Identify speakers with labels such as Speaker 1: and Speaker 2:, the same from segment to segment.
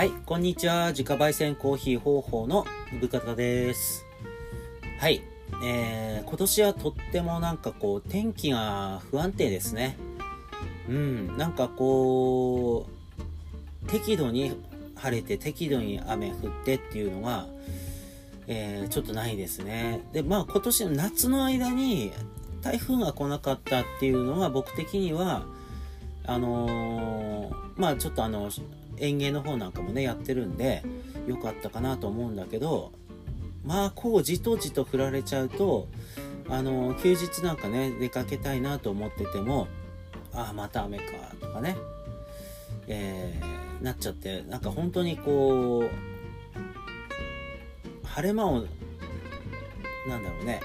Speaker 1: はい、こんにちは。自家焙煎コーヒー方法の部方です。はい、えー、今年はとってもなんかこう、天気が不安定ですね。うん、なんかこう、適度に晴れて適度に雨降ってっていうのが、えー、ちょっとないですね。で、まあ今年の夏の間に台風が来なかったっていうのは僕的には、あのーまあちょっとあの、園芸の方なんかもね、やってるんで、良かったかなと思うんだけど、まあこうじとじと振られちゃうと、あの休日なんかね、出かけたいなと思ってても、ああ、また雨か、とかね、えーなっちゃって、なんか本当にこう、晴れ間を、なんだろうね、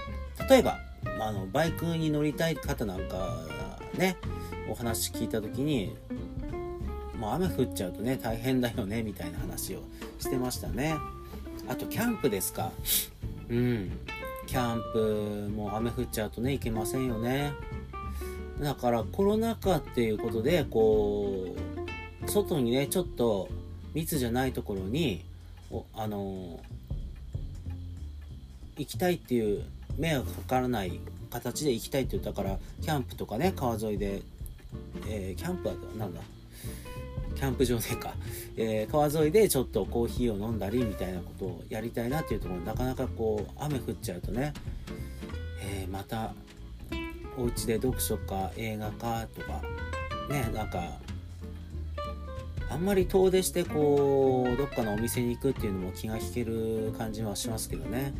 Speaker 1: 例えば、あの、バイクに乗りたい方なんか、ね、お話聞いた時に、もう雨降っちゃうとね、大変だよね、みたいな話をしてましたね。あと、キャンプですか。うん。キャンプも雨降っちゃうとね、行けませんよね。だから、コロナ禍っていうことで、こう、外にね、ちょっと密じゃないところに、おあの行きたいっていう迷惑かからない形で行きたいって言ったからキャンプとかね川沿いで、えーキャンプはなんだ？キャンプ場でか、えー川沿いでちょっとコーヒーを飲んだりみたいなことをやりたいなっていうところなかなかこう雨降っちゃうとね、えーまたお家で読書か映画かとかねなんかあんまり遠出してこうどっかのお店に行くっていうのも気が引ける感じはしますけどね。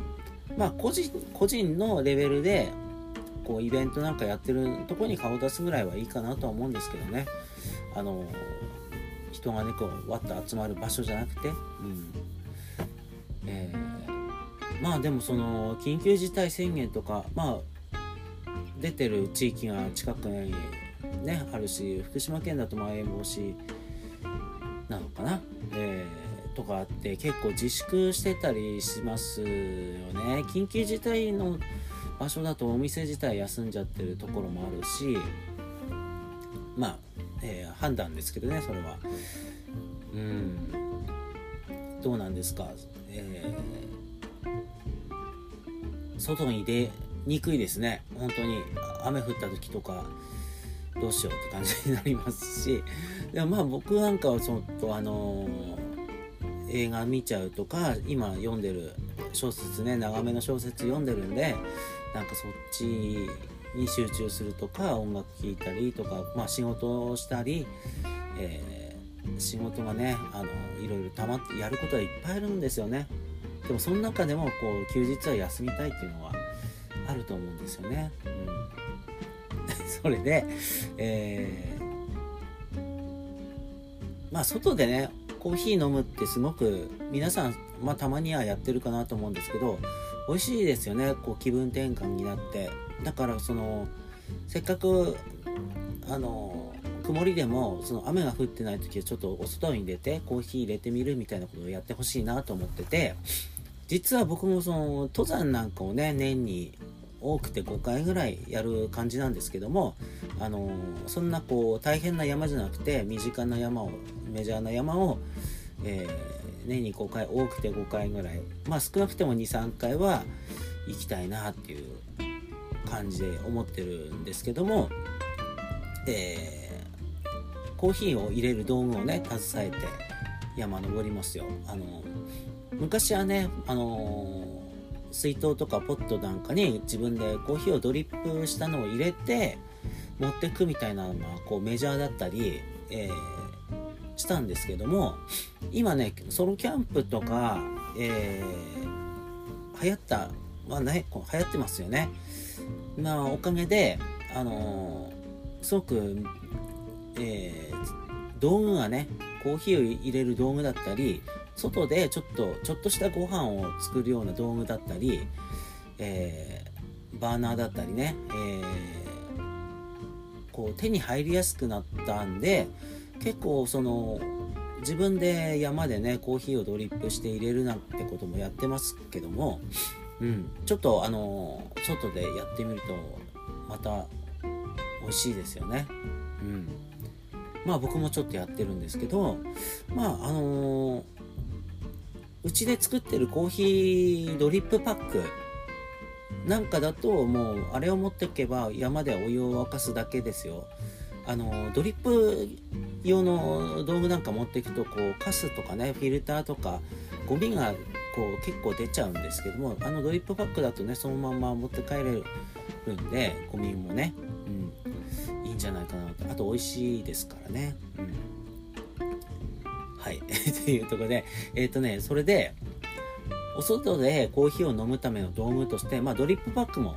Speaker 1: まあ個人個人のレベルでこうイベントなんかやってるとこに顔出すぐらいはいいかなとは思うんですけどね。あの人がねこうわっと集まる場所じゃなくてうん。えーまあでもその緊急事態宣言とかまあ出てる地域が近くにねあるし福島県だとまん延防止なのかな、えーとかあって結構自粛してたりしますよね。緊急事態の場所だとお店自体休んじゃってるところもあるしまあ、えー判断ですけどねそれは。うん。どうなんですか？えー外に出にくいですね。本当に。雨降った時とかどうしようって感じになりますし。でもまあ僕なんかはちょっとあの映画見ちゃうとか今読んでる小説ね長めの小説読んでるんでなんかそっちに集中するとか音楽聴いたりとか、まあ、仕事をしたり、えー仕事がねあのいろいろたまってやることはいっぱいあるんですよね。でもその中でもこう休日は休みたいっていうのはあると思うんですよね、うん、それで、えーまあ外でねコーヒー飲むってすごく皆さん、まあ、たまにはやってるかなと思うんですけど美味しいですよね。こう気分転換になって。だからそのせっかくあの曇りでもその雨が降ってない時はちょっとお外に出てコーヒー入れてみるみたいなことをやってほしいなと思ってて実は僕もその登山なんかをね年に多くて5回ぐらいやる感じなんですけどもあのそんなこう大変な山じゃなくて身近な山をメジャーな山を、えー年に5回多くて5回ぐらいまあ少なくても23回は行きたいなっていう感じで思ってるんですけども、えーコーヒーを入れる道具をね携えて山登りますよ。あの昔はねあの水筒とかポットなんかに自分でコーヒーをドリップしたのを入れて持ってくみたいなのがこうメジャーだったり、えーしたんですけども今ねソロキャンプとか、えー流行ったまあねこう流行ってますよね。まあおかげであのーすごくえー道具がねコーヒーを入れる道具だったり外でちょっとちょっとしたご飯を作るような道具だったり、えーバーナーだったりね、えーこう手に入りやすくなったんで結構その自分で山でねコーヒーをドリップして入れるなんてこともやってますけども、うん、ちょっとあの外でやってみるとまた美味しいですよね。うん。まあ僕もちょっとやってるんですけどまああのうちで作ってるコーヒードリップパックなんかだともうあれを持っていけば山でお湯を沸かすだけですよ。あのドリップ用の道具なんか持っていくとこうカスとかねフィルターとかゴミがこう結構出ちゃうんですけどもあのドリップパックだとねそのまま持って帰れるんでゴミもね、うん、いいんじゃないかなと。あと美味しいですからね、うん、はい。というとこでえっ、ー、とねそれでお外でコーヒーを飲むための道具として、まあ、ドリップパックも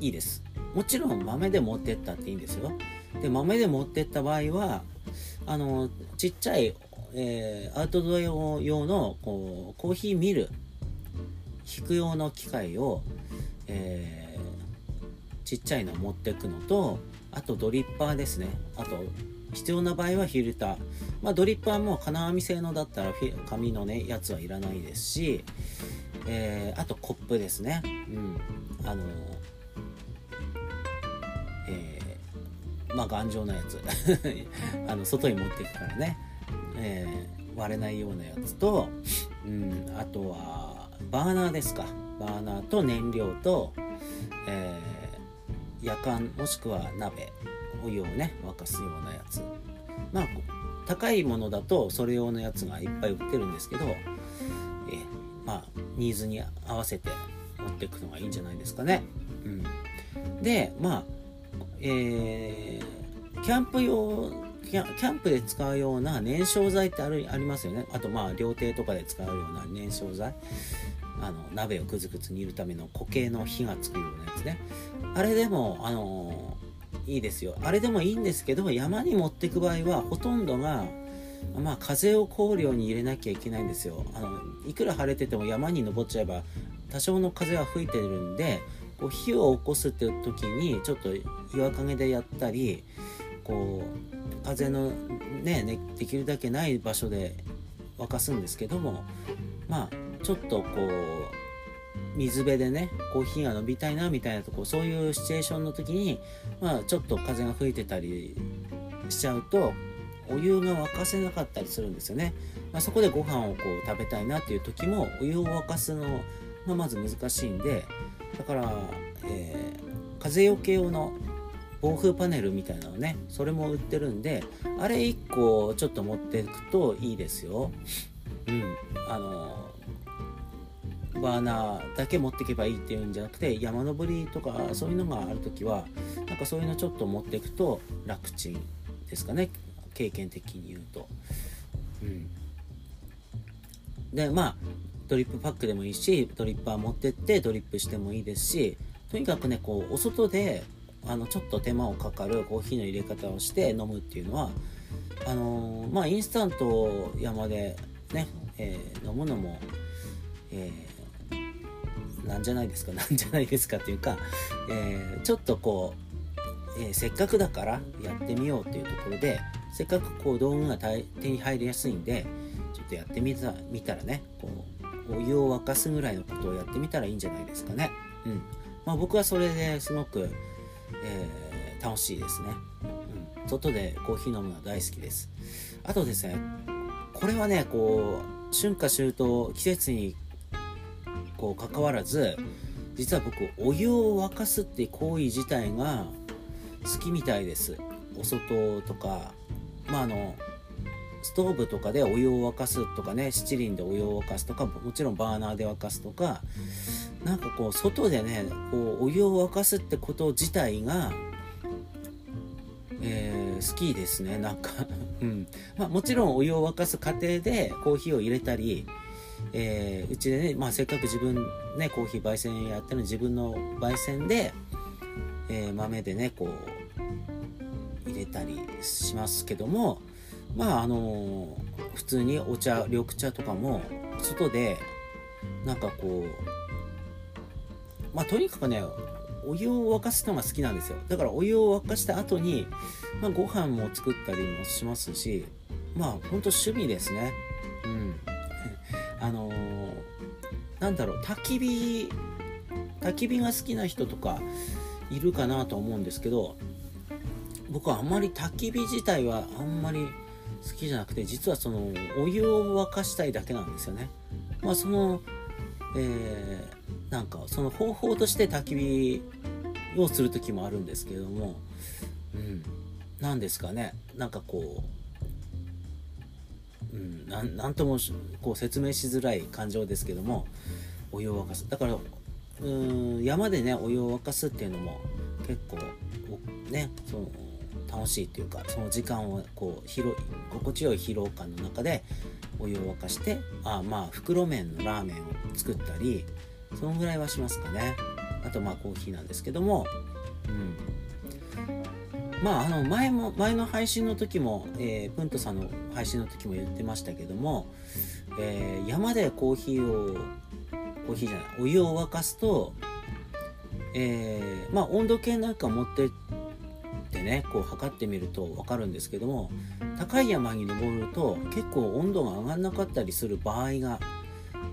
Speaker 1: いいです。もちろん豆で持ってったっていいんですよ。で豆で持ってった場合はあのちっちゃい、えー、アウトドア用のこうコーヒーミル引く用の機械を、えー、ちっちゃいの持っていくのとあとドリッパーですね。あと必要な場合はフィルター、まあ、ドリッパーも金網製のだったら紙のねやつはいらないですし、えー、あとコップですね。うん。あのえー、まあ頑丈なやつ。あの外に持っていくからね、えー、割れないようなやつと、うん、あとはバーナーですか。バーナーと燃料と、えー、夜間もしくは鍋。お湯をね沸かすようなやつ。まあ高いものだとそれ用のやつがいっぱい売ってるんですけど、えまあニーズに合わせて持っていくのがいいんじゃないですかね。うん、でまあえー、キャンプ用キャンプで使うような燃焼剤ってあるありますよね。あとまあ料亭とかで使うような燃焼剤。あの鍋をくずくず煮るための固形の火がつくようなやつね。あれでもあのいいですよ。あれでもいいんですけど山に持ってく場合はほとんどがまあ風を香料に入れなきゃいけないんですよ。あのいくら晴れてても山に登っちゃえば多少の風は吹いてるんでこう火を起こすって時にちょっと岩陰でやったりこう風のねねできるだけない場所で沸かすんですけどもまあちょっとこう水辺でねコーヒーが飲みたいなみたいなとこそういうシチュエーションの時にまあちょっと風が吹いてたりしちゃうとお湯が沸かせなかったりするんですよね、まあ、そこでご飯をこう食べたいなっていう時もお湯を沸かすのがまず難しいんでだから、えー、風よけ用の防風パネルみたいなのねそれも売ってるんであれ1個ちょっと持っていくといいですよ。うん。あのバーナーだけ持っていけばいいっていうんじゃなくて山登りとかそういうのがある時はなんかそういうのちょっと持っていくと楽ちんですかね。経験的に言うと。うん、でまあドリップパックでもいいしドリッパー持ってってドリップしてもいいですしとにかくねこうお外であのちょっと手間をかかるコーヒーの入れ方をして飲むっていうのはあのー、まあインスタント山でね、えー、飲むのも、えー、なんじゃないですか なんじゃないですかっていうか、えちょっとこう、えせっかくだからやってみようっていうところでせっかくこう道具が手に入りやすいんでちょっとやってみた見たらねこうお湯を沸かすぐらいのことをやってみたらいいんじゃないですかね。うんまあ、僕はそれですごく、えー、楽しいですね、うん。外でコーヒー飲むのは大好きです。あとですね、これはね、こう、春夏秋冬、季節にこう関わらず、実は僕、お湯を沸かすっていう行為自体が好きみたいです。お外とか、まああの、ストーブとかでお湯を沸かすとかね七輪でお湯を沸かすとかもちろんバーナーで沸かすとかなんかこう外でねこうお湯を沸かすってこと自体が、えー、好きですね。なんか うん。まあ、もちろんお湯を沸かす過程でコーヒーを入れたりえー、うちでね、まあ、せっかく自分ねコーヒー焙煎やってるの自分の焙煎で、えー、豆でねこう入れたりしますけどもまああの普通にお茶緑茶とかも外でなんかこうまあとにかくねお湯を沸かすのが好きなんですよ。だからお湯を沸かした後に、まあ、ご飯も作ったりもしますしまあほんと趣味ですね。うん。あのー、なんだろう焚き火焚き火が好きな人とかいるかなと思うんですけど僕はあんまり焚き火自体はあんまり好きじゃなくて実はそのお湯を沸かしたいだけなんですよね。まあその、えー、なんかその方法として焚き火をする時もあるんですけれども、うん、何ですかねなんかこう、うん、ななんともこう説明しづらい感情ですけどもお湯を沸かすだからうん山でねお湯を沸かすっていうのも結構ねその楽しいっていうかその時間をこう広心地よい疲労感の中でお湯を沸かしてあまあ袋麺のラーメンを作ったりそのぐらいはしますかね。あとまあコーヒーなんですけどもうん。まああの前も前の配信の時も、えー、プントさんの配信の時も言ってましたけども、えー、山でコーヒーをコーヒーじゃないお湯を沸かすとえー、まあ温度計なんか持ってってねこう測ってみると分かるんですけども高い山に登ると結構温度が上がんなかったりする場合が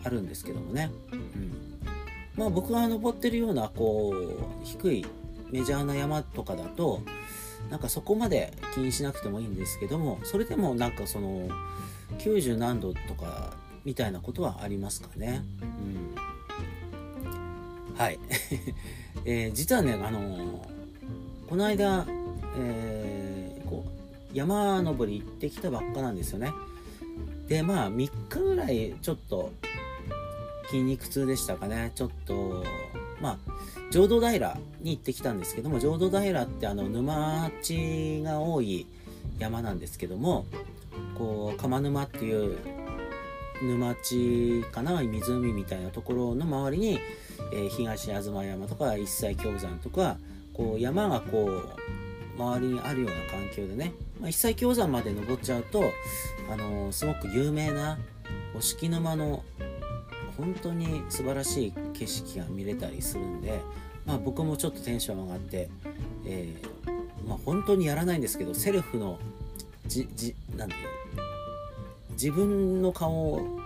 Speaker 1: あるんですけどもね、うん、まあ僕が登ってるようなこう低いメジャーな山とかだとなんかそこまで気にしなくてもいいんですけどもそれでもなんかその90何度とかみたいなことはありますかね。うん、はい、えー、実はね、あのー、この間、えー、こう山登り行ってきたばっかなんですよね。でまあ3日ぐらいちょっと筋肉痛でしたかねちょっとまあ浄土平に行ってきたんですけども浄土平ってあの沼地が多い山なんですけどもこう釜沼っていう沼地かな湖みたいなところの周りに、えー、東東山とか一切氷山とかこう山がこう周りにあるような環境でね、まあ、一切氷山まで登っちゃうと、あのー、すごく有名な五色沼の本当に素晴らしい景色が見れたりするんで、まあ、僕もちょっとテンション上がって、えー、まあ、本当にやらないんですけどセルフのじじなんていう自分の顔を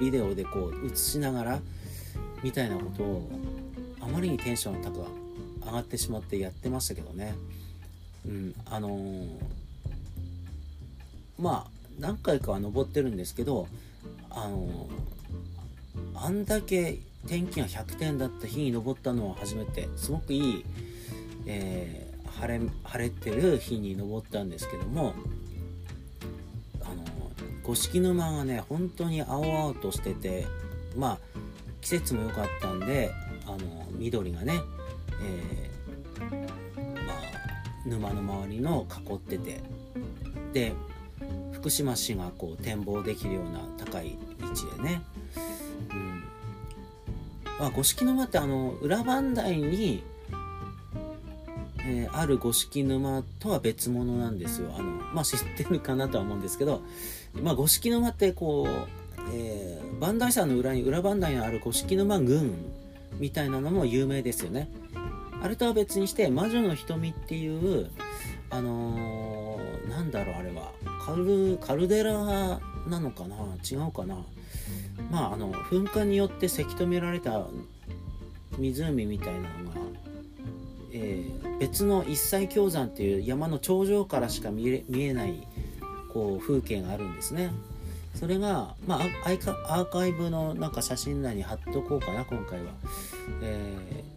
Speaker 1: ビデオでこう映しながらみたいなことをあまりにテンション高く上がってしまってやってましたけどね。うん。あのー、まあ何回かは登ってるんですけどあのーあんだけ天気が100点だった日に登ったのは初めてすごくいい、えー、晴れ晴れてる日に登ったんですけどもあの五色沼がね本当に青々としててまあ季節も良かったんであの緑がね、え、沼の周りの囲ってて。で福島市がこう展望できるような高い位置でね。ま、五色沼ってあの裏磐梯に、えー、ある五色沼とは別物なんですよ。あの、まあ、知ってるかなとは思うんですけど、まあ、五色沼ってこう、えー、磐梯山の裏に裏磐梯にある五色沼郡みたいなのも有名ですよね。あれとは別にして魔女の瞳っていうあのー、なんだろうあれはカルカルデラなのかな？違うかな？まああの噴火によってせき止められた湖みたいなのが、えー、別の一切氷山っていう山の頂上からしか見え見えないこう風景があるんですね。それが、まあ、アーカイブのなんか写真内に貼っとこうかな今回は。えー、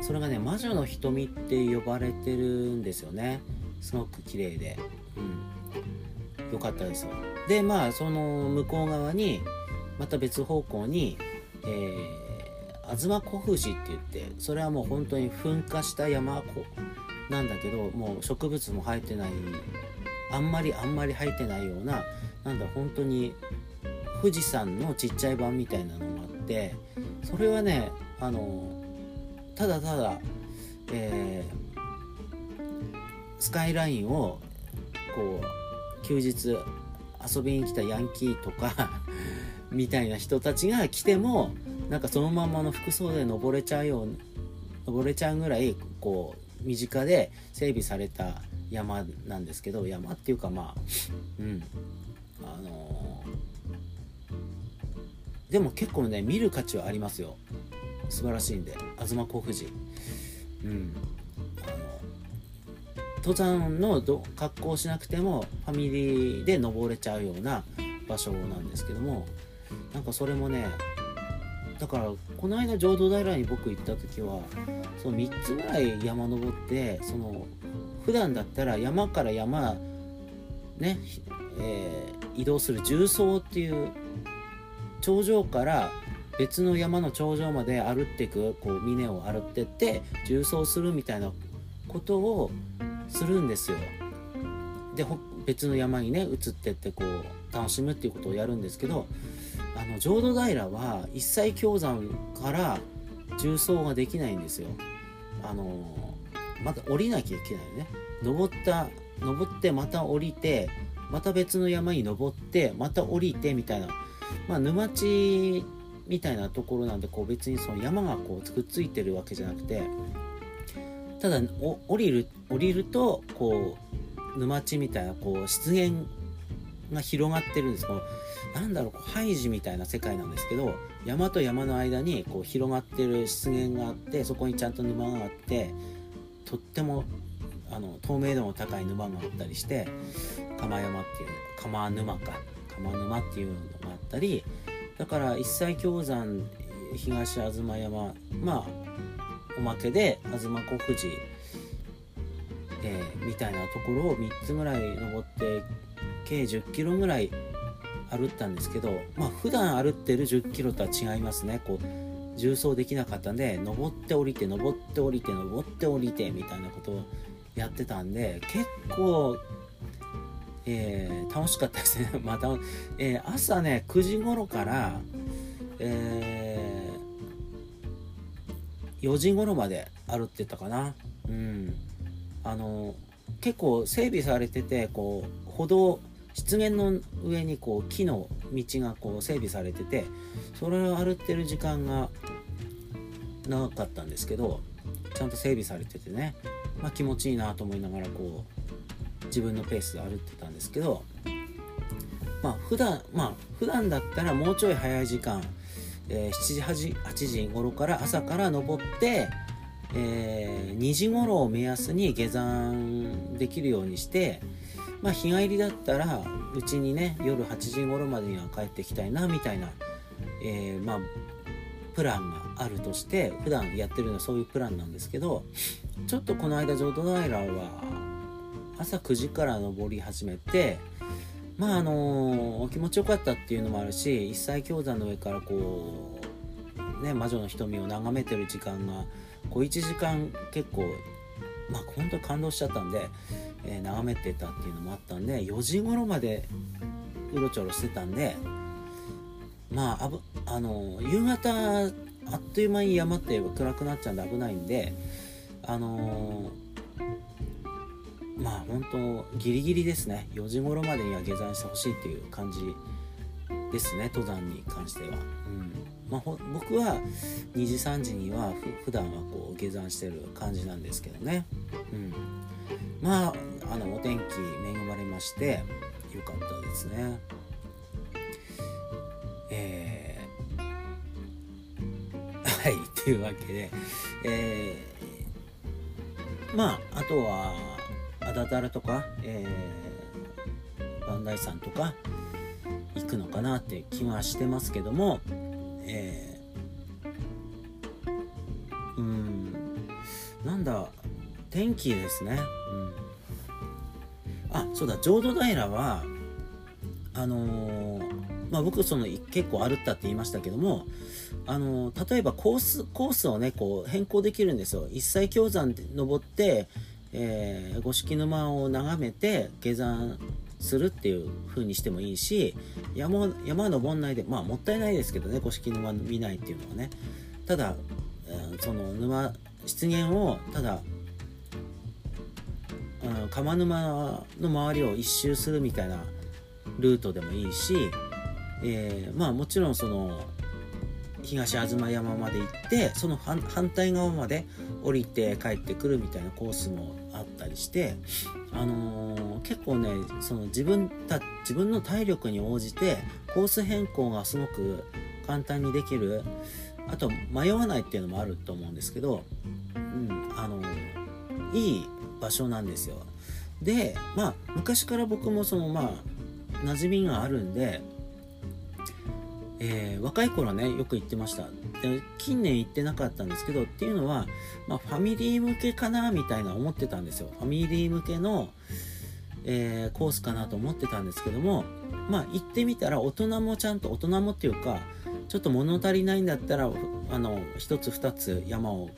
Speaker 1: それがね魔女の瞳って呼ばれてるんですよね。すごく綺麗で。うん。よかったですよ。でまあその向こう側にまた別方向に、えー、東小富士って言ってそれはもう本当に噴火した山湖なんだけどもう植物も生えてないあんまりあんまり生えてないようななんだ本当に富士山のちっちゃい版みたいなのがあってそれはねあのただただ、えー、スカイラインをこう休日遊びに来たヤンキーとか みたいな人たちが来てもなんかそのままの服装で登れちゃうよう登れちゃうぐらいこう身近で整備された山なんですけど山っていうかまあうん。あのー、でも結構ね見る価値はありますよ。素晴らしいんで東小富士うん。あの登山の格好をしなくてもファミリーで登れちゃうような場所なんですけどもなんかそれもねだからこの間浄土平に僕行った時はその3つぐらい山登ってその普段だったら山から山ね、えー、移動する重走っていう頂上から別の山の頂上まで歩っていくこう峰を歩ってって重走するみたいなことをするんですよ。で別の山にね移ってってこう楽しむっていうことをやるんですけどあの浄土平は一切氷山から重走ができないんですよ。あのまた降りなきゃいけないね。登った登ってまた降りてまた別の山に登ってまた降りてみたいなまあ沼地みたいなところなんでこう別にその山がこうくっついてるわけじゃなくてただ降りる降りるとこう沼地みたいなこう湿原が広がってるんです。このなんだろうこうハイジみたいな世界なんですけど山と山の間にこう広がってる湿原があってそこにちゃんと沼があってとってもあの透明度の高い沼があったりして釜山っていう釜沼か。釜沼っていうのがあったりだから一切氷山東吾妻山まあおまけで吾妻小富士、えー、みたいなところを3つぐらい登って計1 0キロぐらい歩ったんですけどまあ普段歩ってる1 0キロとは違いますね。こう重走できなかったんで登って降りて登って降りて登って降りてみたいなことをやってたんで結構、えー、楽しかったですね。また、えー、朝ね9時頃から、えー、4時頃まで歩ってたかな。うん。あの結構整備されててこう歩道湿原の上にこう木の道がこう整備されててそれを歩ってる時間が長かったんですけどちゃんと整備されててね。まあ、気持ちいいなと思いながらこう自分のペースで歩いてたんですけどまあ普段まあ普段だったらもうちょい早い時間、えー、7時 8, 8時頃から朝から登って、えー、2時頃を目安に下山できるようにしてまあ日帰りだったらうちにね夜8時頃までには帰ってきたいなみたいな、えー、まあプランがあるとして普段やってるのはそういうプランなんですけどちょっとこの間浄土平は朝9時から登り始めてまああの気持ちよかったっていうのもあるし一切氷山の上からこうね魔女の瞳を眺めてる時間がこう1時間結構まあ本当に感動しちゃったんで、えー、眺めてたっていうのもあったんで4時頃までうろちょろしてたんでまああぶあの夕方あっという間に山って暗くなっちゃうんで危ないんであのー、まあ本当ギリギリですね。4時頃までには下山してほしいっていう感じですね登山に関しては、うん。まあ、僕は2時3時には普段はこう下山してる感じなんですけどね、うん、まああのお天気恵まれましてよかったですね。えー、はいというわけでえーまああとはあだたらとか、えー、磐梯山とか行くのかなって気はしてますけども、えー、うんなんだ天気ですね、うん、あそうだ浄土平はあのー、まあ僕その結構歩ったって言いましたけどもあの例えばコースコースをねこう変更できるんですよ。一切氷山で登って、えー、五色沼を眺めて下山するっていう風にしてもいいし山山登んないでまあもったいないですけどね五色沼見ないっていうのはね。ただ、えー、その沼湿原をただうん、釜沼の周りを一周するみたいなルートでもいいし、えー、まあもちろんその東吾妻山まで行ってその反対側まで降りて帰ってくるみたいなコースもあったりしてあのー、結構ねその自分た自分の体力に応じてコース変更がすごく簡単にできるあと迷わないっていうのもあると思うんですけど、うんあのー、いい場所なんですよ。でまあ昔から僕もそのまあ馴染みがあるんで、えー、若い頃ねよく行ってましたで近年行ってなかったんですけどっていうのは、まあ、ファミリー向けかなみたいな思ってたんですよファミリー向けの、えー、コースかなと思ってたんですけどもまあ行ってみたら大人もちゃんと大人もっていうかちょっと物足りないんだったらあの1つ2つ山を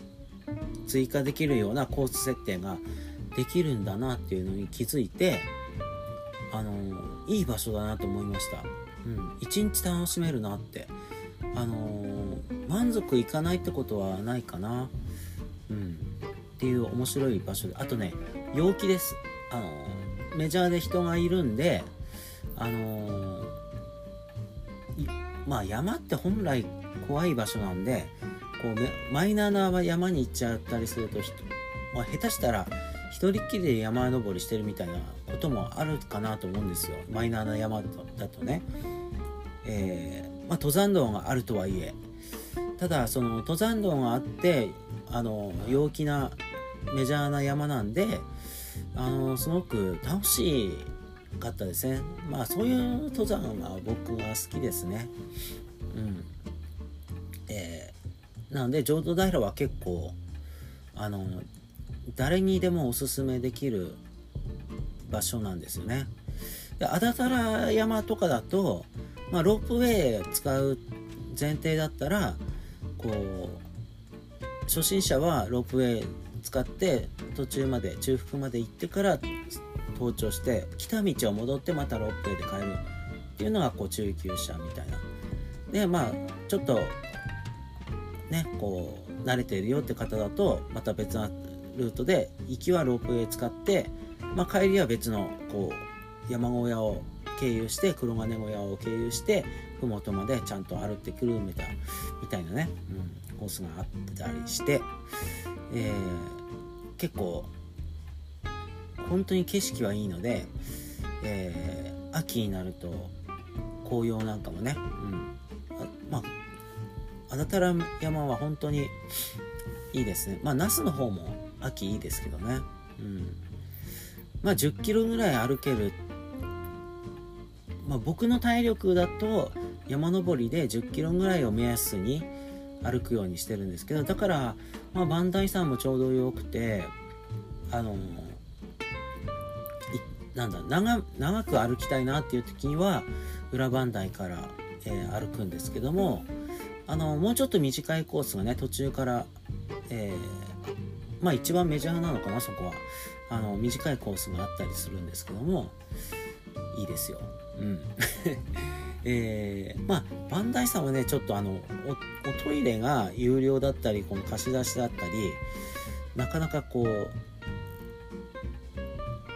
Speaker 1: 追加できるようなコース設定ができるんだなっていうのに気づいてあのいい場所だなと思いました。うん、一日楽しめるなって。あの満足いかないってことはないかな。うん。っていう面白い場所で。あとね陽気です。あのメジャーで人がいるんであのまあ山って本来怖い場所なんでこうマイナーな山に行っちゃったりすると、まあ、下手したら一人っきりで山登りしてるみたいなこともあるかなと思うんですよ。マイナーな山だとね、えー、まあ、登山道があるとはいえただその登山道があってあの陽気なメジャーな山なんであのすごく楽しかったですね。まあそういう登山は僕は好きですね。うん。えー、なので浄土平は結構あの誰にでもおすすめできる場所なんですよね。で安達太良山とかだと、まあ、ロープウェイ使う前提だったらこう初心者はロープウェイ使って途中まで中腹まで行ってから登頂して来た道を戻ってまたロープウェイで帰る。っていうのがこう中級者みたいな。でまあちょっとねこう慣れているよって方だとまた別なルートで行きはロープウェイ使って、まあ、帰りは別のこう山小屋を経由して黒金小屋を経由して麓までちゃんと歩ってくるみたいみたいなね、うん、コースがあったりして、えー、結構本当に景色はいいので、えー、秋になると紅葉なんかもね、うん、あまあ安達太良山は本当にいいですね。まあ那須の方も秋いいですけどね。うん。まあ10キロぐらい歩けるまあ僕の体力だと山登りで10キロぐらいを目安に歩くようにしてるんですけどだから、まあ、磐梯山もちょうどよくてあのなんだ長長く歩きたいなっていう時には裏磐梯から、えー、歩くんですけどもあのもうちょっと短いコースがね途中から、えー、まあ一番メジャーなのかなそこはあの短いコースがあったりするんですけどもいいですよ。うん。えー、まあバンダイさんはねちょっとあのおトイレが有料だったりこの貸し出しだったりなかなかこう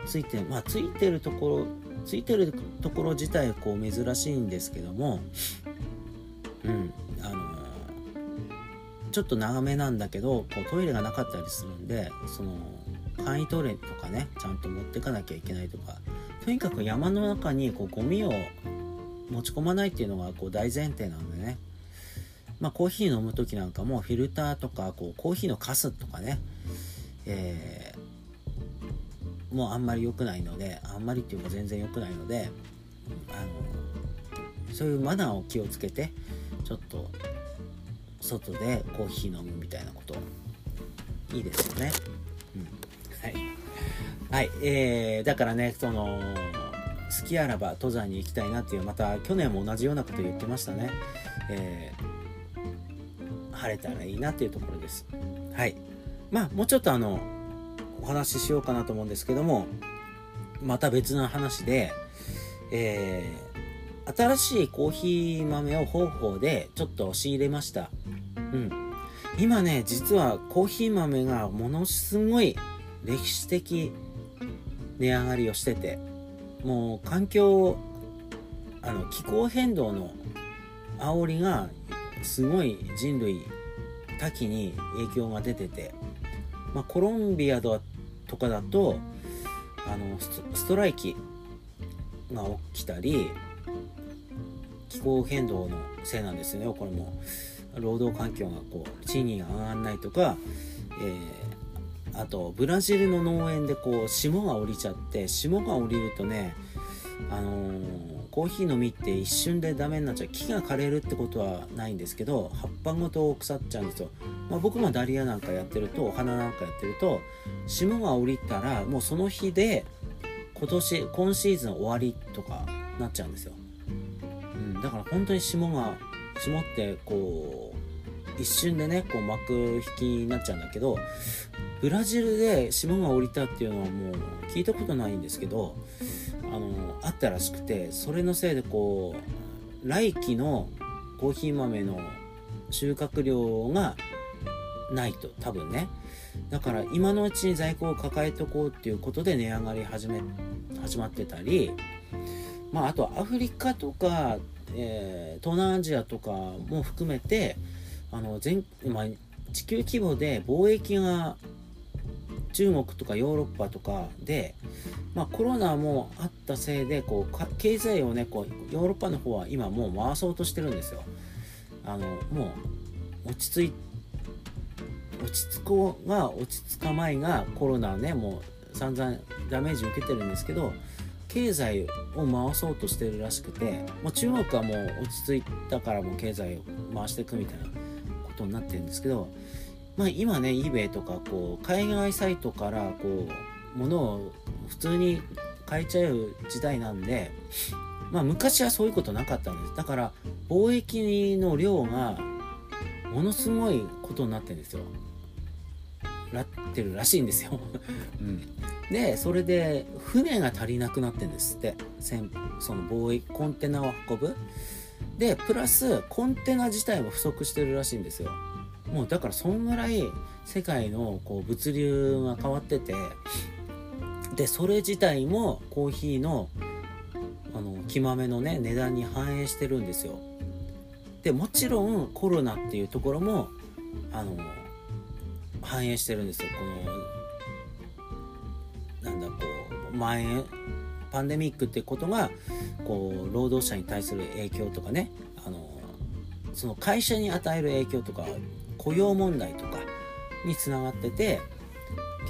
Speaker 1: ついてまあついてるところついてるところ自体こう珍しいんですけどもうんあのちょっと長めなんだけどこうトイレがなかったりするんでその簡易トイレとかねちゃんと持ってかなきゃいけないとかとにかく山の中にこうゴミを持ち込まないっていうのがこう大前提なのでねまあコーヒー飲む時なんかもフィルターとかこうコーヒーのカスとかね、えー、もうあんまり良くないのであんまりっていうか全然良くないのであのそういうマナーを気をつけてちょっと外でコーヒー飲むみたいなこといいですよね。うん、はい。はい。えー、だからね、その、好きあらば登山に行きたいなっていう、また去年も同じようなこと言ってましたね。えー、晴れたらいいなっていうところです。はい。まあ、もうちょっとあの、お話ししようかなと思うんですけども、また別の話で、えー、新しいコーヒー豆を方法でちょっと仕入れました。うん。今ね、実はコーヒー豆がものすごい歴史的値上がりをしてて、もう環境、あの、気候変動の煽りがすごい人類多岐に影響が出てて、まあ、コロンビアとかだと、あのストライキが起きたり気候変動のせいなんですよ。ねこれも労働環境がこう賃金が上がらないとか、えあとブラジルの農園でこう霜が降りちゃって霜が降りるとねあのーコーヒーの実って一瞬でダメになっちゃう木が枯れるってことはないんですけど葉っぱごと腐っちゃうんですよ、まあ、僕もダリアなんかやってるとお花なんかやってると霜が降りたらもうその日で今年今シーズン終わりとかなっちゃうんですよ、うん、だから本当に霜が霜ってこう一瞬でねこう幕引きになっちゃうんだけどブラジルで霜が降りたっていうのはもう聞いたことないんですけどあのあったらしくてそれのせいでこう来季のコーヒー豆の収穫量がないと多分ね。だから今のうちに在庫を抱えておこうっていうことで値上がり始め始まってたりまああとアフリカとか、えー、東南アジアとかも含めてあの全、まあ、地球規模で貿易が中国とかヨーロッパとかで、まあ、コロナもあったせいでこう経済をねこうヨーロッパの方は今もう回そうとしてるんですよ。あのもう落ち着い落ち着こうが落ち着かまいがコロナねもう散々ダメージ受けてるんですけど経済を回そうとしてるらしくて、まあ、中国はもう落ち着いたからもう経済を回していくみたいなことになってるんですけどまあ、今ね eBay とかこう海外サイトからこう物を普通に買えちゃう時代なんで、まあ、昔はそういうことなかったんです。だから貿易の量がものすごいことになってるんですよ。なってるらしいんですよ、うん、でそれで船が足りなくなってんですって。その貿易コンテナを運ぶ。でプラスコンテナ自体も不足してるらしいんですよもうだからそんぐらい世界のこう物流が変わっててでそれ自体もコーヒーのあの木豆のね値段に反映してるんですよ。でもちろんコロナっていうところもあの反映してるんですよ。このなんだこう蔓延パンデミックってことがこう労働者に対する影響とかねあのその会社に与える影響とか雇用問題とかにつながってて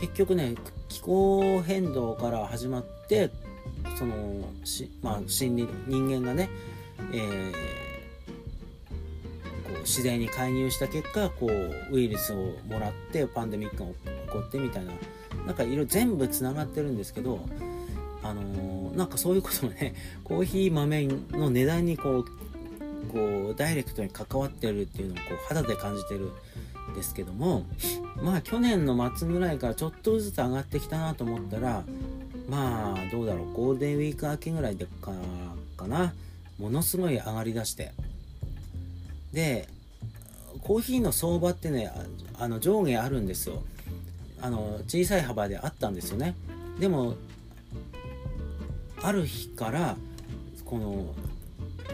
Speaker 1: 結局ね気候変動から始まってそのし、まあ、心理人間がね、えー、こう自然に介入した結果こうウイルスをもらってパンデミックが起こってみたいななんかいろいろ全部つながってるんですけどあのー、なんかそういうことがねコーヒー豆の値段にこうこうダイレクトに関わってるっていうのをこう肌で感じてるんですけどもまあ去年の末ぐらいからちょっとずつ上がってきたなと思ったらまあどうだろうゴールデンウィーク明けぐらいでかかな。ものすごい上がりだして。でコーヒーの相場ってねあの上下あるんですよ。あの小さい幅であったんですよね。でもある日からこの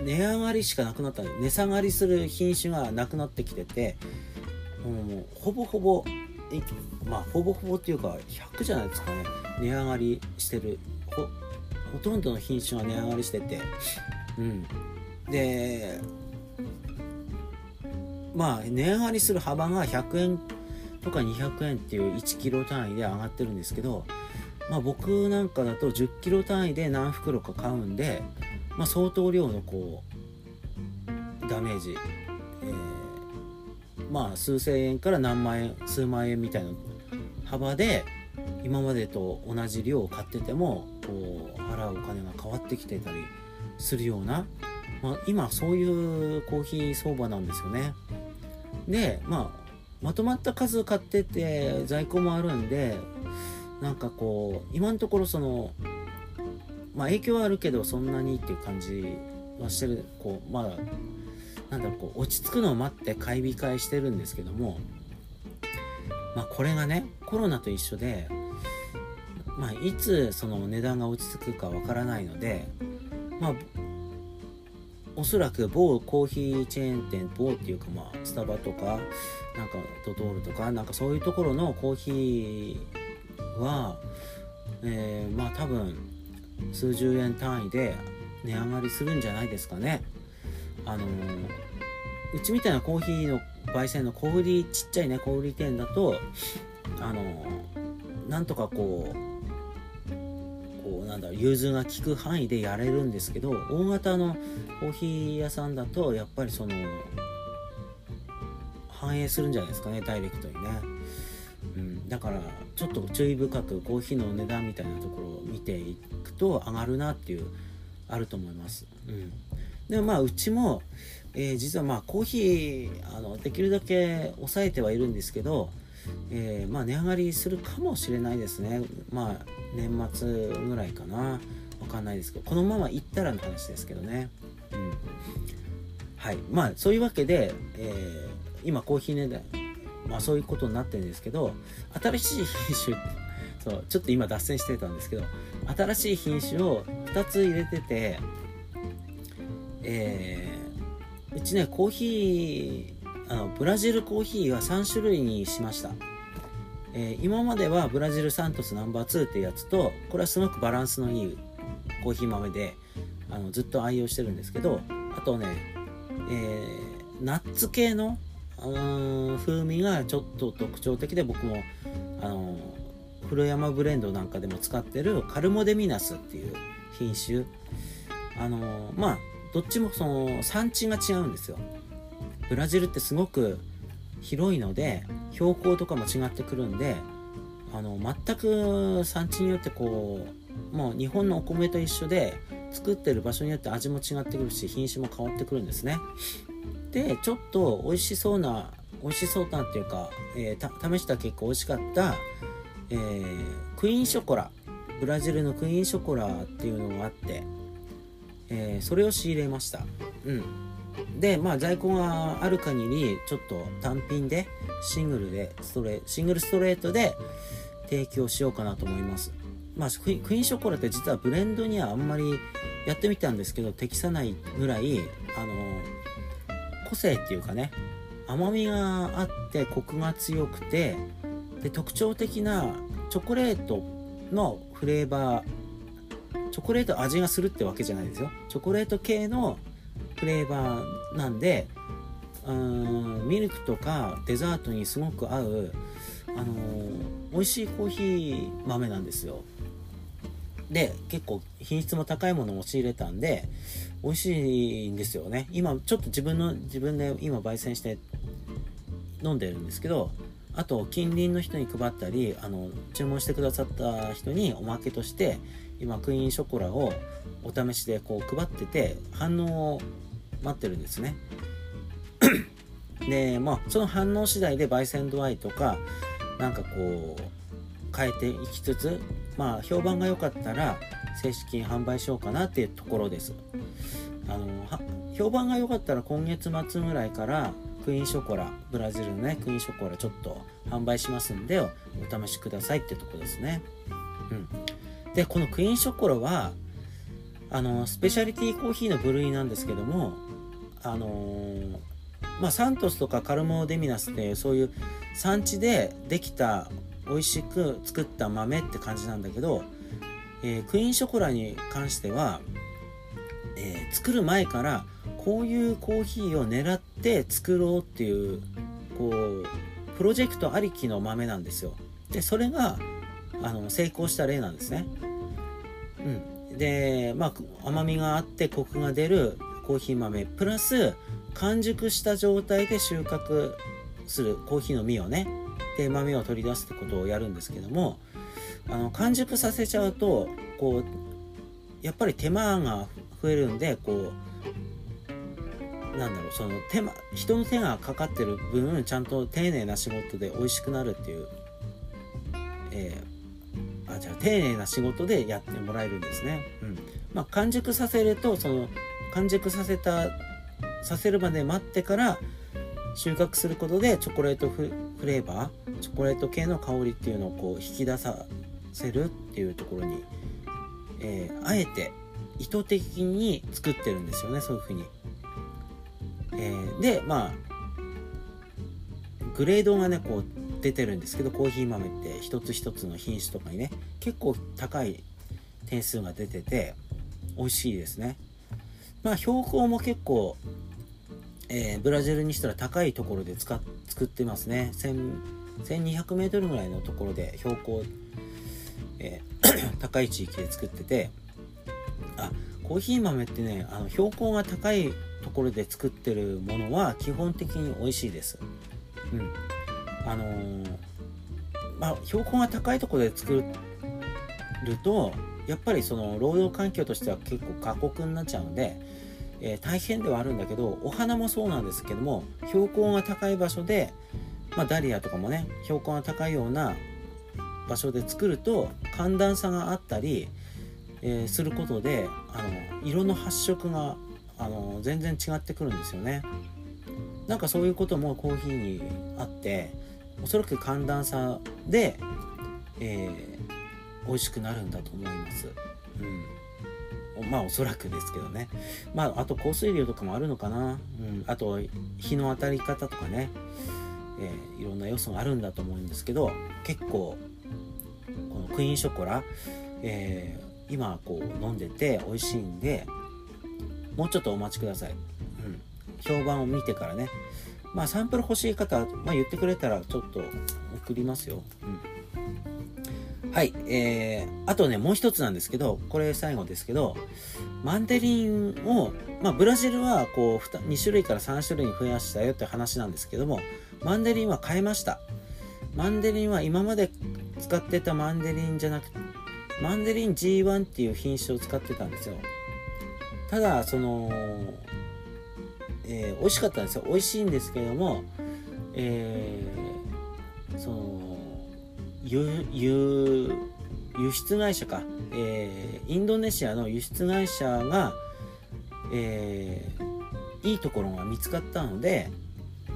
Speaker 1: 値上がりしかなくなった値下がりする品種がなくなってきててもうほぼほぼまあほぼほぼっていうか100じゃないですかね。値上がりしてる。ほほとんどの品種が値上がりしてて。うん。でまあ値上がりする幅が100円とか200円っていう1キロ単位で上がってるんですけどまあ僕なんかだと10キロ単位で何袋か買うんでまあ、相当量のこうダメージ、えー、まあ数千円から何万円数万円みたいな幅で今までと同じ量を買っててもこう払うお金が変わってきてたりするような、まあ、今そういうコーヒー相場なんですよね。でまあまとまった数買ってて在庫もあるんでなんかこう今のところそのまあ影響はあるけどそんなにっていう感じはしてる。こうまだなんだろうこう落ち着くのを待って買い控えしてるんですけどもまあこれがねコロナと一緒でまあいつその値段が落ち着くかわからないのでまあおそらく某コーヒーチェーン店某っていうかまあスタバとかなんかドトールとかなんかそういうところのコーヒーはえー、まあ多分数十円単位で値上がりするんじゃないですかね。あのうちみたいなコーヒーの焙煎の小売りちっちゃいね小売店だとあのなんとかこうこうなんだろう融通が利く範囲でやれるんですけど大型のコーヒー屋さんだとやっぱりその反映するんじゃないですかねダイレクトにね、うん、だからちょっと注意深くコーヒーの値段みたいなところていくと上がるなっていうあると思います、うん、でまあうちも、えー、実はまあコーヒーあのできるだけ抑えてはいるんですけどえー、まあ、値上がりするかもしれないですね。まあ、年末ぐらいかな。わかんないですけど、このまま行ったらの話ですけどね。うん。はい。まあ、そういうわけで、えー、今コーヒー値段、まあそういうことになってるんですけど、新しい品種、そう、ちょっと今脱線してたんですけど、新しい品種を2つ入れてて、えー、うちね、コーヒー、あのブラジルコーヒーは3種類にしました、えー、今まではブラジルサントスナンバー2っていうやつとこれはすごくバランスのいいコーヒー豆であのずっと愛用してるんですけどあとね、えー、ナッツ系の風味がちょっと特徴的で僕もあの古山ブレンドなんかでも使ってるカルモデミナスっていう品種。あのまあどっちもその産地が違うんですよ。ブラジルってすごく広いので標高とかも違ってくるんであの全く産地によってこうもう日本のお米と一緒で作ってる場所によって味も違ってくるし品種も変わってくるんですね。でちょっと美味しそうな美味しそうなっていうか、えー、試した結果美味しかった、えー、クイーンショコラブラジルのクイーンショコラっていうのがあって、えー、それを仕入れました。うん。でまあ在庫がある限りちょっと単品でシングルでストレシングルストレートで提供しようかなと思います。まあクイーンショコラって実はブレンドにはあんまりやってみたんですけど適さないぐらいあの個性っていうかね甘みがあってコクが強くてで特徴的なチョコレートのフレーバーチョコレート味がするってわけじゃないですよ。チョコレート系のフレーバーなんでうんミルクとかデザートにすごく合う、あのー、美味しいコーヒー豆なんですよ。で結構品質も高いものを仕入れたんで美味しいんですよね。今ちょっと自分の自分で今焙煎して飲んでるんですけどあと近隣の人に配ったりあの注文してくださった人におまけとして今クイーンショコラをお試しでこう配ってて反応を待ってるんですね。でまあその反応次第で焙煎度合いとかなんかこう変えていきつつまあ評判が良かったら正式に販売しようかなっていうところです。あの評判が良かったら今月末ぐらいからクイーンショコラブラジルのねクイーンショコラちょっと販売しますんでお試しくださいってとこですね。うん、でこのクイーンショコラはあのスペシャリティコーヒーの部類なんですけどもあのー、まあ、サントスとかカルモデミナスってそういう産地でできた美味しく作った豆って感じなんだけど、えー、クイーンショコラに関しては、えー、作る前からこういうコーヒーを狙って作ろうっていうこうプロジェクトありきの豆なんですよ。でそれがあの成功した例なんですね。うん。でまあ甘みがあってコクが出るコーヒー豆プラス完熟した状態で収穫するコーヒーの実をねで豆を取り出すってことをやるんですけどもあの完熟させちゃうとこうやっぱり手間が増えるんでこうなんだろうその手間人の手がかかってる分ちゃんと丁寧な仕事で美味しくなるっていう、えー、あじゃあ丁寧な仕事でやってもらえるんですね。うんまあ、完熟させるとその完熟させたさせるまで待ってから収穫することでチョコレートフレーバーチョコレート系の香りっていうのをこう引き出させるっていうところに、えー、あえて意図的に作ってるんですよねそういうふうに。えー、でまあグレードがねこう出てるんですけどコーヒー豆って一つ一つの品種とかにね結構高い点数が出てて美味しいですね。まあ標高も結構、えー、ブラジルにしたら高いところで使っ作ってますね。1200メートルぐらいのところで標高えー 高い地域で作っててあコーヒー豆ってねあの標高が高いところで作ってるものは基本的に美味しいです。うんあのーまあ、標高が高いところで作るとやっぱりその労働環境としては結構過酷になっちゃうので、えー大変ではあるんだけどお花もそうなんですけども標高が高い場所で、まあ、ダリアとかもね標高が高いような場所で作ると寒暖差があったり、えーすることであの色の発色があの全然違ってくるんですよね。なんかそういうこともコーヒーにあっておそらく寒暖差で、えー美味しくなるんだと思います。うん、まあおそらくですけどね。まああと降水量とかもあるのかな。うん、あと日の当たり方とかね、えーいろんな要素があるんだと思うんですけど結構このクイーンショコラ、えー今こう飲んでて美味しいんでもうちょっとお待ちください。うん、評判を見てからね。まあサンプル欲しい方、まあ、言ってくれたらちょっと送りますよ。うん、はい、えー、あとね、もう一つなんですけど、これ最後ですけど、マンデリンを、まあ、ブラジルはこう 2, 2種類から3種類に増やしたよって話なんですけども、マンデリンは変えました。マンデリンは今まで使ってたマンデリンじゃなくて、マンデリン G1 っていう品種を使ってたんですよ。ただ、その、えー美味しかったんですよ。美味しいんですけども、えーその、輸輸輸出会社か、えーインドネシアの輸出会社が、えーいいところが見つかったので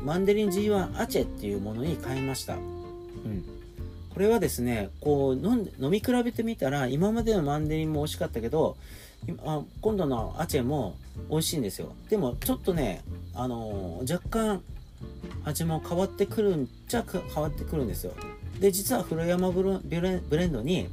Speaker 1: マンデリン G1 アチェっていうものに変えました、うん、これはですねこう飲み比べてみたら今までのマンデリンも美味しかったけどあ今度のアチェも美味しいんですよ。でもちょっとねあのー若干味も変わってくるんちゃ変わってくるんですよ。で実は古山ブレンドに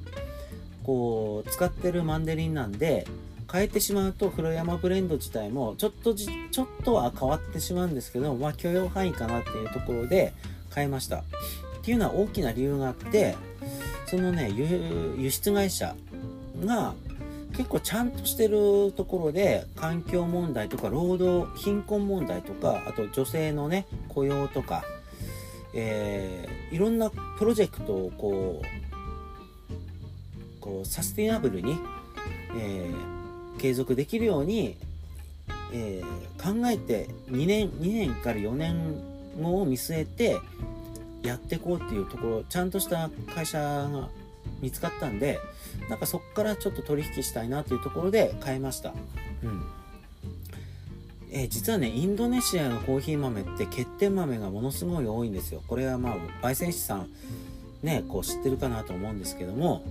Speaker 1: こう使ってるマンデリンなんで変えてしまうと古山ブレンド自体もちょっとじちょっとは変わってしまうんですけどまあ許容範囲かなっていうところで変えました。っていうのは大きな理由があってそのね輸出会社が結構ちゃんとしてるところで環境問題とか労働貧困問題とかあと女性のね雇用とか、えーいろんなプロジェクトをこうこうサスティナブルに、えー継続できるように、えー考えて2年2年から4年後を見据えてやっていこうっていうところちゃんとした会社が見つかったんでなんかそこからちょっと取引したいなというところで買いました。うん。えー実はねインドネシアのコーヒー豆って欠点豆がものすごい多いんですよ。これはまあ焙煎師さんねこう知ってるかなと思うんですけども。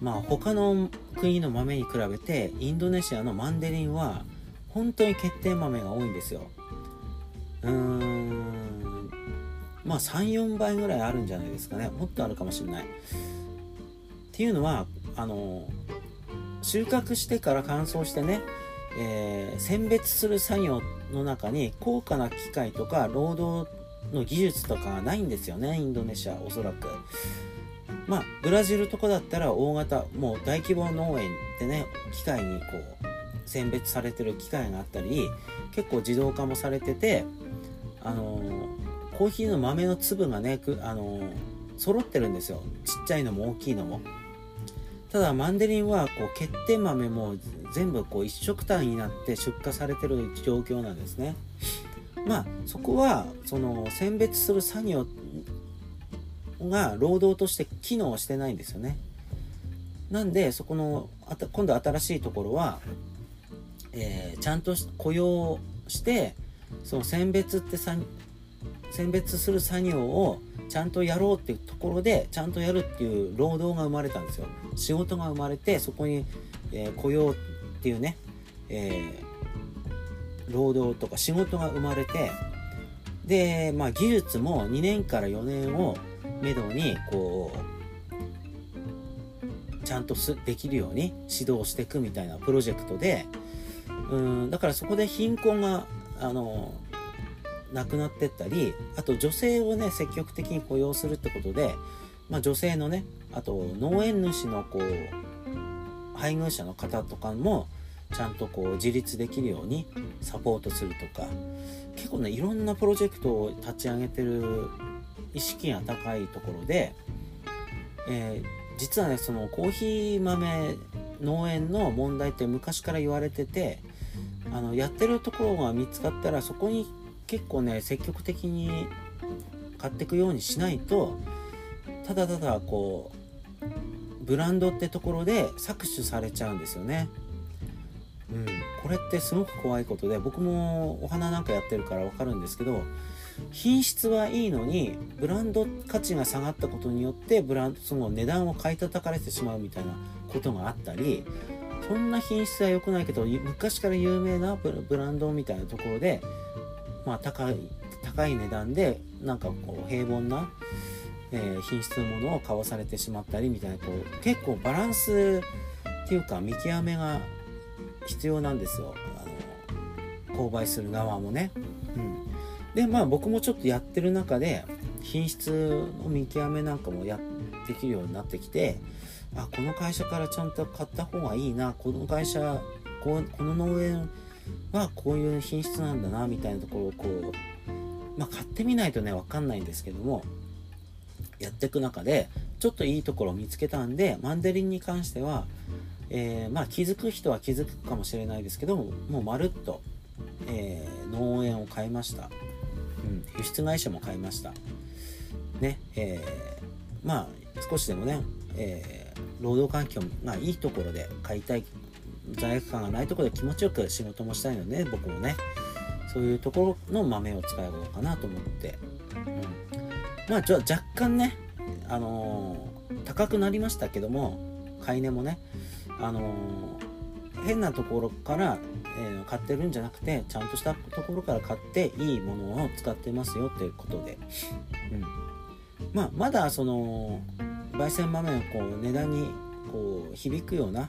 Speaker 1: まあ他の国の豆に比べてインドネシアのマンデリンは本当に欠点豆が多いんですよ。うーん。まあ34倍ぐらいあるんじゃないですかね。もっとあるかもしれない。っていうのはあの収穫してから乾燥してね、えー選別する作業の中に高価な機械とか労働の技術とかがないんですよねインドネシアおそらく。まあブラジルとかだったら大型もう大規模農園でね機械にこう選別されてる機械があったり結構自動化もされててあのコーヒーの豆の粒がねくあの揃ってるんですよ。ちっちゃいのも大きいのも。ただマンデリンはこう欠点豆も全部こう一色単になって出荷されてる状況なんですね。まあそこはその選別する作業が労働として機能してないんですよね。なんでそこのあた今度新しいところは、えーちゃんと雇用してその選別って選別する作業をちゃんとやろうっていうところでちゃんとやるっていう労働が生まれたんですよ。仕事が生まれてそこに、えー雇用っていうね、えー労働とか仕事が生まれてで、まあ、技術も2年から4年をめどにこうちゃんとすできるように指導していくみたいなプロジェクトでうんだからそこで貧困があのなくなってったりあと女性をね積極的に雇用するってことで、まあ、女性のねあと農園主のこう配偶者の方とかもちゃんとこう自立できるようにサポートするとか結構ねいろんなプロジェクトを立ち上げてる意識が高いところで、えー、実はねそのコーヒー豆農園の問題って昔から言われててあのやってるところが見つかったらそこに結構ね積極的に買っていくようにしないとただただこうブランドってところで搾取されちゃうんですよね。うん、これってすごく怖いことで僕もお花なんかやってるから分かるんですけど品質はいいのにブランド価値が下がったことによってブランドその値段を買い叩かれてしまうみたいなことがあったりそんな品質は良くないけど昔から有名なブランドみたいなところで、まあ、高い高い値段でなんかこう平凡な、えー、品質のものを買わされてしまったりみたいなこう結構バランスっていうか見極めが必要なんですよあの購買する側もね。うん、でまあ僕もちょっとやってる中で品質の見極めなんかもやできるようになってきてあこの会社からちゃんと買った方がいいなこの会社ここの農園はこういう品質なんだなみたいなところをこうまあ買ってみないとね分かんないんですけどもやっていく中でちょっといいところを見つけたんでマンデリンに関しては、えー、まあ気づく人は気づくかもしれないですけどももうまるっと、えー、農園を買いました、うん、輸出会社も買いました。ねえー、まあ少しでもね、え労働環境がいいところで買いたい罪悪感がないところで気持ちよく仕事もしたいので、僕もね。そういうところの豆を使おうかなと思って、うん、まあじゃ若干ねあのー、高くなりましたけども買い値もねあのー、変なところから、えー、買ってるんじゃなくてちゃんとしたところから買っていいものを使ってますよっていうことで、うん、まあまだその焙煎豆のこう値段にこう響くような、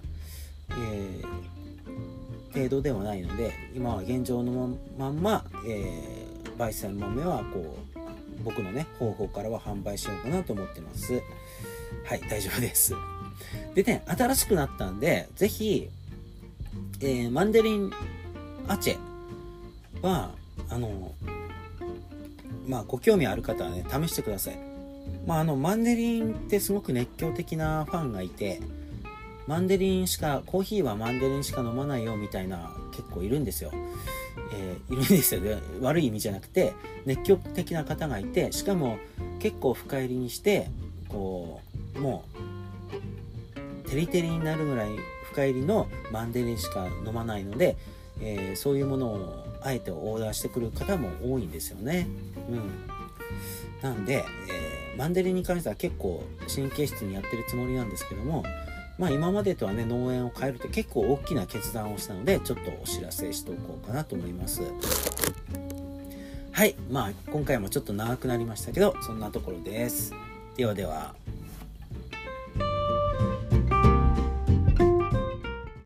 Speaker 1: えー、程度ではないので今は現状のまんま、えー、焙煎豆はこう僕のね方法からは販売しようかなと思ってます。はい大丈夫です。でね新しくなったんで是非、えー、マンデリンアチェはあのまあご興味ある方はね試してください。まあ、あのマンデリンってすごく熱狂的なファンがいてマンデリンしかコーヒーはマンデリンしか飲まないよみたいな結構いるんですよ、えー、いるんですよね。悪い意味じゃなくて熱狂的な方がいてしかも結構深入りにしてこうもうテリテリになるぐらい深入りのマンデリンしか飲まないので、えー、そういうものをあえてオーダーしてくる方も多いんですよね。うん。なんで、えーマンデリンに関しては結構神経質にやってるつもりなんですけども、まあ今までとはね、農園を変えるって結構大きな決断をしたので、ちょっとお知らせしておこうかなと思います。はい。まあ今回もちょっと長くなりましたけど、そんなところです。ではでは。